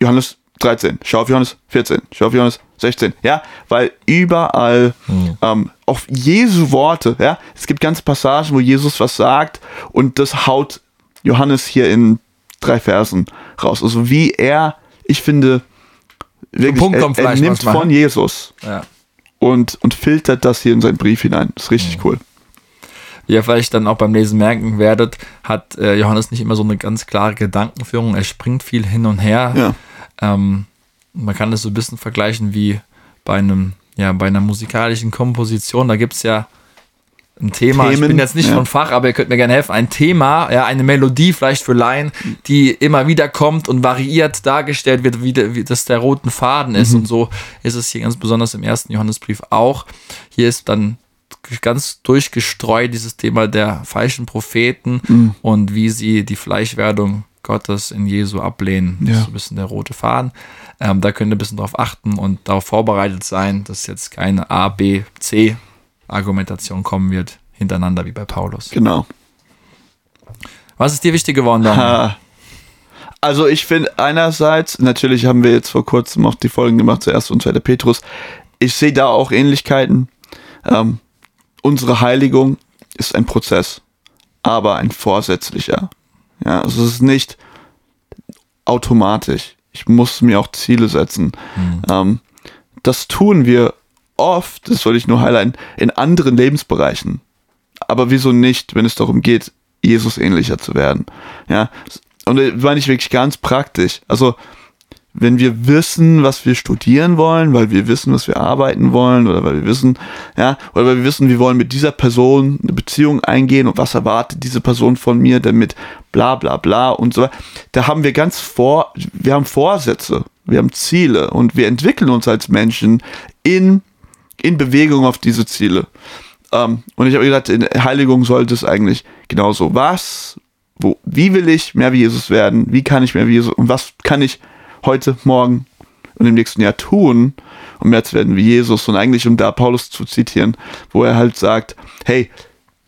Johannes 13, schau auf Johannes 14, schau auf Johannes 16, ja, weil überall ähm, auf Jesu Worte, ja, es gibt ganze Passagen, wo Jesus was sagt und das haut Johannes hier in drei Versen raus. Also wie er, ich finde, wirklich, Punkt kommt er, er nimmt von Jesus Ja. und, und filtert das hier in seinen Brief hinein. Das ist richtig cool. Wie ihr vielleicht dann auch beim Lesen merken werdet, hat äh, Johannes nicht immer so eine ganz klare Gedankenführung. Er springt viel hin und her. Ja. Ähm, man kann das so ein bisschen vergleichen wie bei einem, ja, bei einer musikalischen Komposition. Da gibt es ja ein Thema. ich Themen, bin jetzt nicht ja. von Fach, aber ihr könnt mir gerne helfen. Ein Thema, ja, eine Melodie vielleicht für Laien, die immer wieder kommt und variiert dargestellt wird, wie, der, wie das der roten Faden ist. Mhm. Und so ist es hier ganz besonders im ersten Johannesbrief auch. Hier ist dann ganz durchgestreut dieses Thema der falschen Propheten Mhm. und wie sie die Fleischwerdung Gottes in Jesu ablehnen. Das Ja. ist so ein bisschen der rote Faden. Ähm, da könnt ihr ein bisschen drauf achten und darauf vorbereitet sein, dass jetzt keine A, B, C Argumentation kommen wird hintereinander wie bei Paulus. Genau. Was ist dir wichtig geworden, Daniel? Also ich finde einerseits, natürlich haben wir jetzt vor kurzem auch die Folgen gemacht zu 1. und 2. Petrus. Ich sehe da auch Ähnlichkeiten. Ähm, unsere Heiligung ist ein Prozess, aber ein vorsätzlicher. Ja, also es ist nicht automatisch. Ich muss mir auch Ziele setzen. Ähm, das tun wir oft, das soll ich nur highlighten, in anderen Lebensbereichen. Aber wieso nicht, wenn es darum geht, Jesus ähnlicher zu werden? Ja, und das meine ich wirklich ganz praktisch. Also, wenn wir wissen, was wir studieren wollen, weil wir wissen, was wir arbeiten wollen, oder weil wir wissen, ja, oder weil wir wissen, wir wollen mit dieser Person eine Beziehung eingehen und was erwartet diese Person von mir, damit bla bla bla und so weiter. Da haben wir ganz vor, wir haben Vorsätze, wir haben Ziele und wir entwickeln uns als Menschen in, in Bewegung auf diese Ziele. Ähm, und ich habe gesagt, in Heiligung sollte es eigentlich genauso. Was, wo, wie will ich mehr wie Jesus werden? Wie kann ich mehr wie Jesus und was kann ich heute, morgen und im nächsten Jahr tun, um mehr zu werden wie Jesus? Und eigentlich, um da Paulus zu zitieren, wo er halt sagt, hey,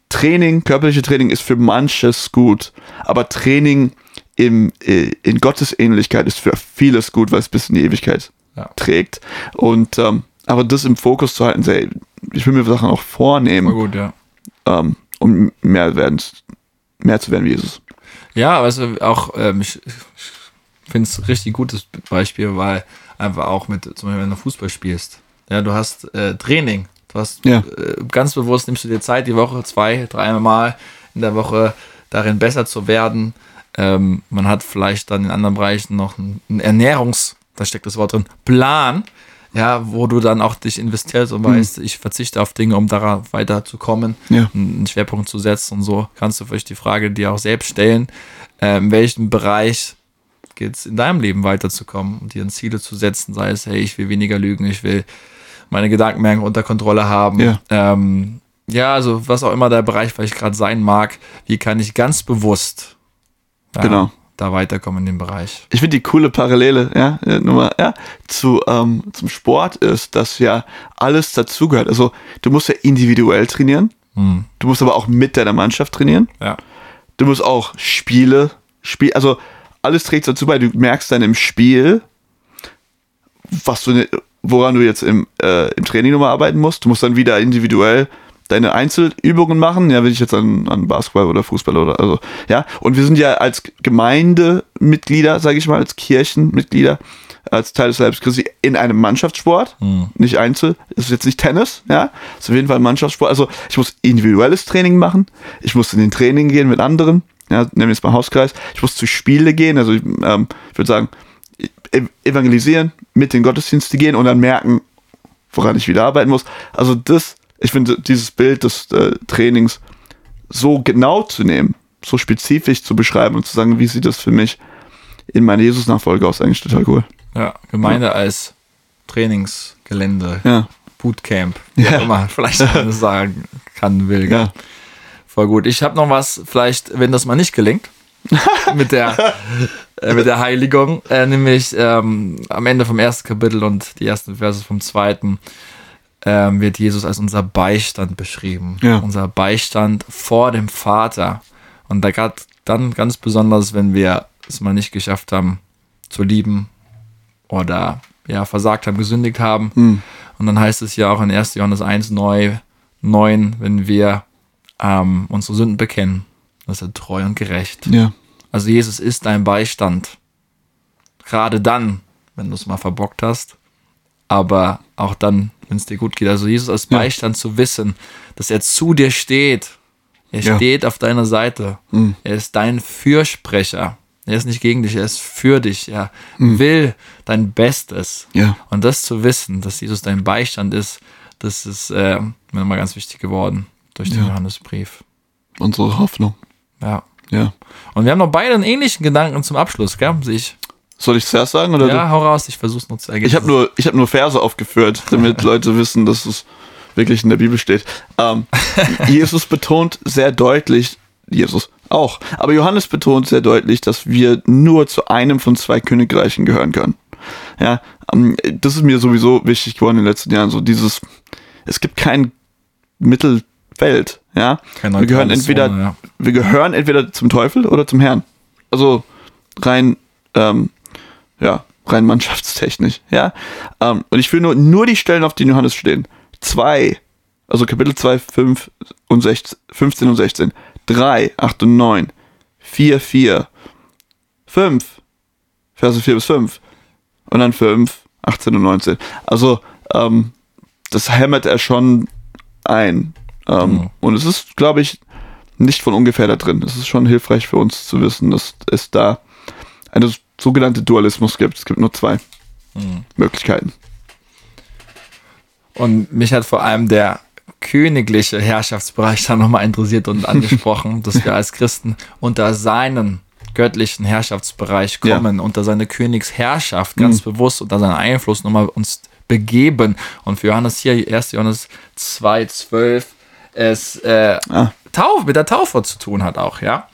Training, körperliche Training ist für manches gut, aber Training im, äh, in Gottes Ähnlichkeit ist für vieles gut, weil es bis in die Ewigkeit Ja. trägt. Und ähm, aber das im Fokus zu halten, sehr, ich will mir Sachen auch vornehmen, gut, ja. ähm, um mehr, werden, mehr zu werden wie Jesus. Ja, du, auch, ähm, ich, ich finde es ein richtig gutes Beispiel, weil einfach auch mit, zum Beispiel, wenn du Fußball spielst, ja, du hast äh, Training, du hast Ja. äh, ganz bewusst nimmst du dir Zeit, die Woche zwei, dreimal in der Woche darin besser zu werden. Ähm, man hat vielleicht dann in anderen Bereichen noch einen, einen Ernährungs, da steckt das Wort drin, Plan, ja, wo du dann auch dich investierst und weißt, ich verzichte auf Dinge, um darauf weiterzukommen, Ja. einen Schwerpunkt zu setzen und so kannst du vielleicht die Frage dir auch selbst stellen, äh, in welchem Bereich geht es in deinem Leben weiterzukommen und dir ein Ziele zu setzen, sei es, hey, ich will weniger lügen, ich will meine Gedanken mehr unter Kontrolle haben. Ja. Ähm, ja, also was auch immer der Bereich vielleicht gerade sein mag, wie kann ich ganz bewusst ja, Genau. Da weiterkommen in dem Bereich. Ich finde die coole Parallele, ja, äh, Nummer, ja, zu, ähm, zum Sport ist, dass ja alles dazugehört. Also du musst ja individuell trainieren, Hm. du musst aber auch mit deiner Mannschaft trainieren. Ja. Du musst auch Spiele, Spiel, also alles trägt dazu bei. Du merkst dann im Spiel, was du, ne- woran du jetzt im, äh, im Training nochmal arbeiten musst. Du musst dann wieder individuell deine Einzelübungen machen. Ja, wenn ich jetzt an, an Basketball oder Fußball oder also, ja. Und wir sind ja als Gemeindemitglieder, sage ich mal, als Kirchenmitglieder, als Teil des Leibes Christi in einem Mannschaftssport, nicht Einzel. Es ist jetzt nicht Tennis, ja. Es ist auf jeden Fall ein Mannschaftssport. Also ich muss individuelles Training machen. Ich muss in den Training gehen mit anderen. Ja, nehmen wir jetzt mal Hauskreis. Ich muss zu Spiele gehen. Also ich, ähm, ich würde sagen, ev- evangelisieren, mit in Gottesdienste gehen und dann merken, woran ich wieder arbeiten muss. Also das, ich finde dieses Bild des äh, Trainings so genau zu nehmen, so spezifisch zu beschreiben und zu sagen, wie sieht das für mich in meiner Jesus-Nachfolge aus, eigentlich total cool. Ja, Gemeinde als Trainingsgelände, Ja, Bootcamp, wie Ja. auch immer <laughs> vielleicht man sagen kann, will. ja. Voll gut. Ich habe noch was, vielleicht, wenn das mal nicht gelingt, <laughs> mit der, äh, mit der Heiligung, äh, nämlich ähm, am Ende vom ersten Kapitel und die ersten Verse vom zweiten ähm, wird Jesus als unser Beistand beschrieben. Ja. Unser Beistand vor dem Vater. Und da gerade dann ganz besonders, wenn wir es mal nicht geschafft haben zu lieben oder ja, versagt haben, gesündigt haben. Hm. Und dann heißt es ja auch in 1. Johannes 1, 9, 9 wenn wir ähm, unsere Sünden bekennen, ist er treu und gerecht. Ja, Also Jesus ist dein Beistand. Gerade dann, wenn du es mal verbockt hast, aber auch dann, wenn es dir gut geht. Also Jesus als Ja. Beistand zu wissen, dass er zu dir steht. Er Ja. steht auf deiner Seite. Mhm. Er ist dein Fürsprecher. Er ist nicht gegen dich, er ist für dich. Er will dein Bestes. ja, Und das zu wissen, dass Jesus dein Beistand ist, das ist äh, mir nochmal ganz wichtig geworden durch den Ja. Johannesbrief. unsere Hoffnung. Ja. Ja. Und wir haben noch beide einen ähnlichen Gedanken zum Abschluss, gell? Sehe ich. Soll ich zuerst sagen oder Ja, hau raus, ich versuch's nur zu du? ergänzen. Ich habe nur, ich hab nur Verse aufgeführt, damit <laughs> Leute wissen, dass es wirklich in der Bibel steht. Ähm, <laughs> Jesus betont sehr deutlich, Jesus auch, aber Johannes betont sehr deutlich, dass wir nur zu einem von zwei Königreichen gehören können. Ja, ähm, das ist mir sowieso wichtig geworden in den letzten Jahren. So dieses, es gibt kein Mittelfeld. Ja, wir gehören entweder, Zone, ja. wir gehören entweder zum Teufel oder zum Herrn. Also rein, ähm, ja, rein mannschaftstechnisch. Ja, ähm, und ich will nur nur die Stellen, auf denen Johannes stehen. Zwei, also Kapitel 2, 5 und 16, 15 und 16. 3, 8 und 9. 4, 4. 5. Verse 4 bis 5. Und dann 5, 18 und 19. Also, ähm, das hämmert er schon ein. Ähm, Mhm. Und es ist, glaube ich, nicht von ungefähr da drin. Es ist schon hilfreich für uns zu wissen, dass es da eine sogenannte Dualismus gibt. Es gibt nur zwei Mhm. Möglichkeiten. Und mich hat vor allem der königliche Herrschaftsbereich da nochmal interessiert und <laughs> angesprochen, dass wir als Christen unter seinen göttlichen Herrschaftsbereich Ja. kommen, unter seine Königsherrschaft, ganz bewusst unter seinen Einfluss nochmal uns begeben. Und für Johannes hier, 1. Johannes 2, 12, es äh, Ah. Tauf, mit der Taufe zu tun hat auch, ja.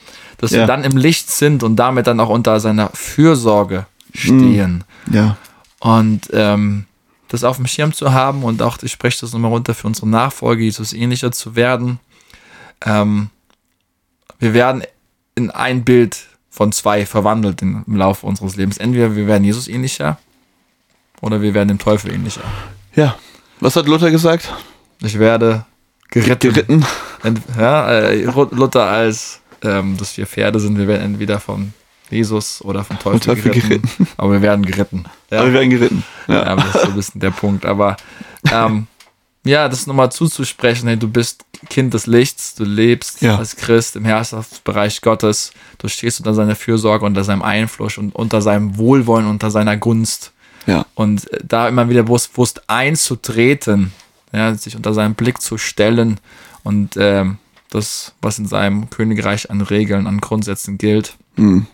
Dass Ja. wir dann im Licht sind und damit dann auch unter seiner Fürsorge stehen. Ja. Und ähm, das auf dem Schirm zu haben und auch, ich spreche das nochmal runter für unsere Nachfolge, Jesus ähnlicher zu werden. Ähm, wir werden in ein Bild von zwei verwandelt im Laufe unseres Lebens. Entweder wir werden Jesus ähnlicher oder wir werden dem Teufel ähnlicher. Ja. Was hat Luther gesagt? Ich werde geritten. Geritten. Ent, ja, äh, Luther als, ähm, dass wir Pferde sind, wir werden entweder von Jesus oder vom Teufel Teufel geritten, geritten. aber wir werden geritten. Ja, Aber wir werden geritten. ja. Ja. das ist so ein bisschen der Punkt. Aber ähm, ja, das nochmal zuzusprechen, hey, du bist Kind des Lichts, du lebst Ja. als Christ im Herrschaftsbereich Gottes, du stehst unter seiner Fürsorge, unter seinem Einfluss und unter seinem Wohlwollen, unter seiner Gunst. Ja. Und äh, da immer wieder bewusst, bewusst einzutreten, ja, sich unter seinen Blick zu stellen und ähm, das, was in seinem Königreich an Regeln, an Grundsätzen gilt, Mhm.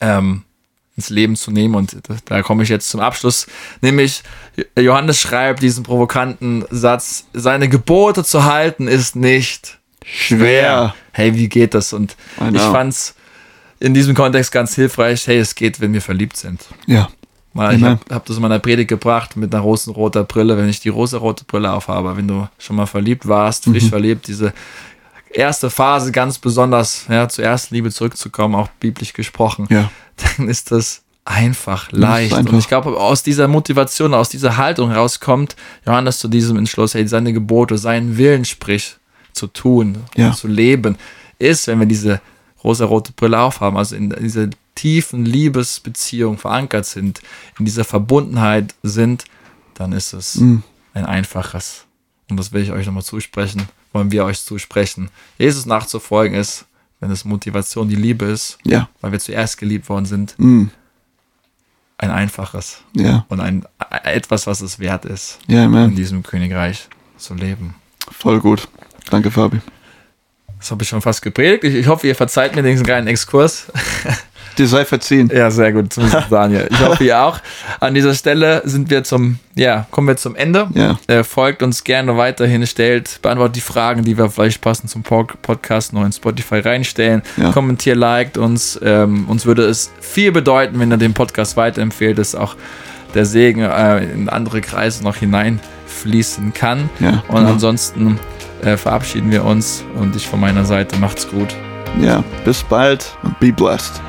ähm, ins Leben zu nehmen. Und da, komme ich jetzt zum Abschluss. Nämlich, Johannes schreibt diesen provokanten Satz, seine Gebote zu halten ist nicht Schwer. Hey, wie geht das? Und ich fand's in diesem Kontext ganz hilfreich. Hey, es geht, wenn wir verliebt sind. Ja. Weil ich habe hab das in meiner Predigt gebracht mit einer rosenroter Brille, wenn ich die rosarote Brille aufhabe. Wenn du schon mal verliebt warst, frisch Mhm. verliebt, diese erste Phase ganz besonders, ja, zur ersten Liebe zurückzukommen, auch biblisch gesprochen, Ja. dann ist das einfach leicht. einfach. Und ich glaube, aus dieser Motivation, aus dieser Haltung herauskommt Johannes zu diesem Entschluss, hey, seine Gebote, seinen Willen, sprich, zu tun Ja. zu leben, ist, wenn wir diese rosarote Brille aufhaben, also in dieser tiefen Liebesbeziehung verankert sind, in dieser Verbundenheit sind, dann ist es Mhm. ein einfaches. Und das will ich euch nochmal zusprechen, wollen wir euch zusprechen. Jesus nachzufolgen ist, wenn es Motivation die Liebe ist, Ja. weil wir zuerst geliebt worden sind, Mhm. ein einfaches Ja. und ein etwas, was es wert ist, Ja, in diesem Königreich zu leben. Voll gut. Danke, Fabi. Das habe ich schon fast gepredigt. Ich, ich hoffe, ihr verzeiht mir diesen kleinen Exkurs. <laughs> Dir sei verziehen. Ja, sehr gut, zumindest <laughs> Daniel. Ich hoffe, ihr auch. An dieser Stelle sind wir zum, ja, kommen wir zum Ende. Ja. Äh, folgt uns gerne weiterhin, stellt, beantwortet die Fragen, die wir vielleicht passend zum Pod- Podcast noch in Spotify reinstellen. Ja. Kommentiert, liked uns. Ähm, uns würde es viel bedeuten, wenn ihr den Podcast weiterempfehlt, dass auch der Segen äh, in andere Kreise noch hineinfließen kann. Ja. Und ansonsten äh, verabschieden wir uns und ich von meiner Seite macht's gut. Ja, bis bald und be blessed.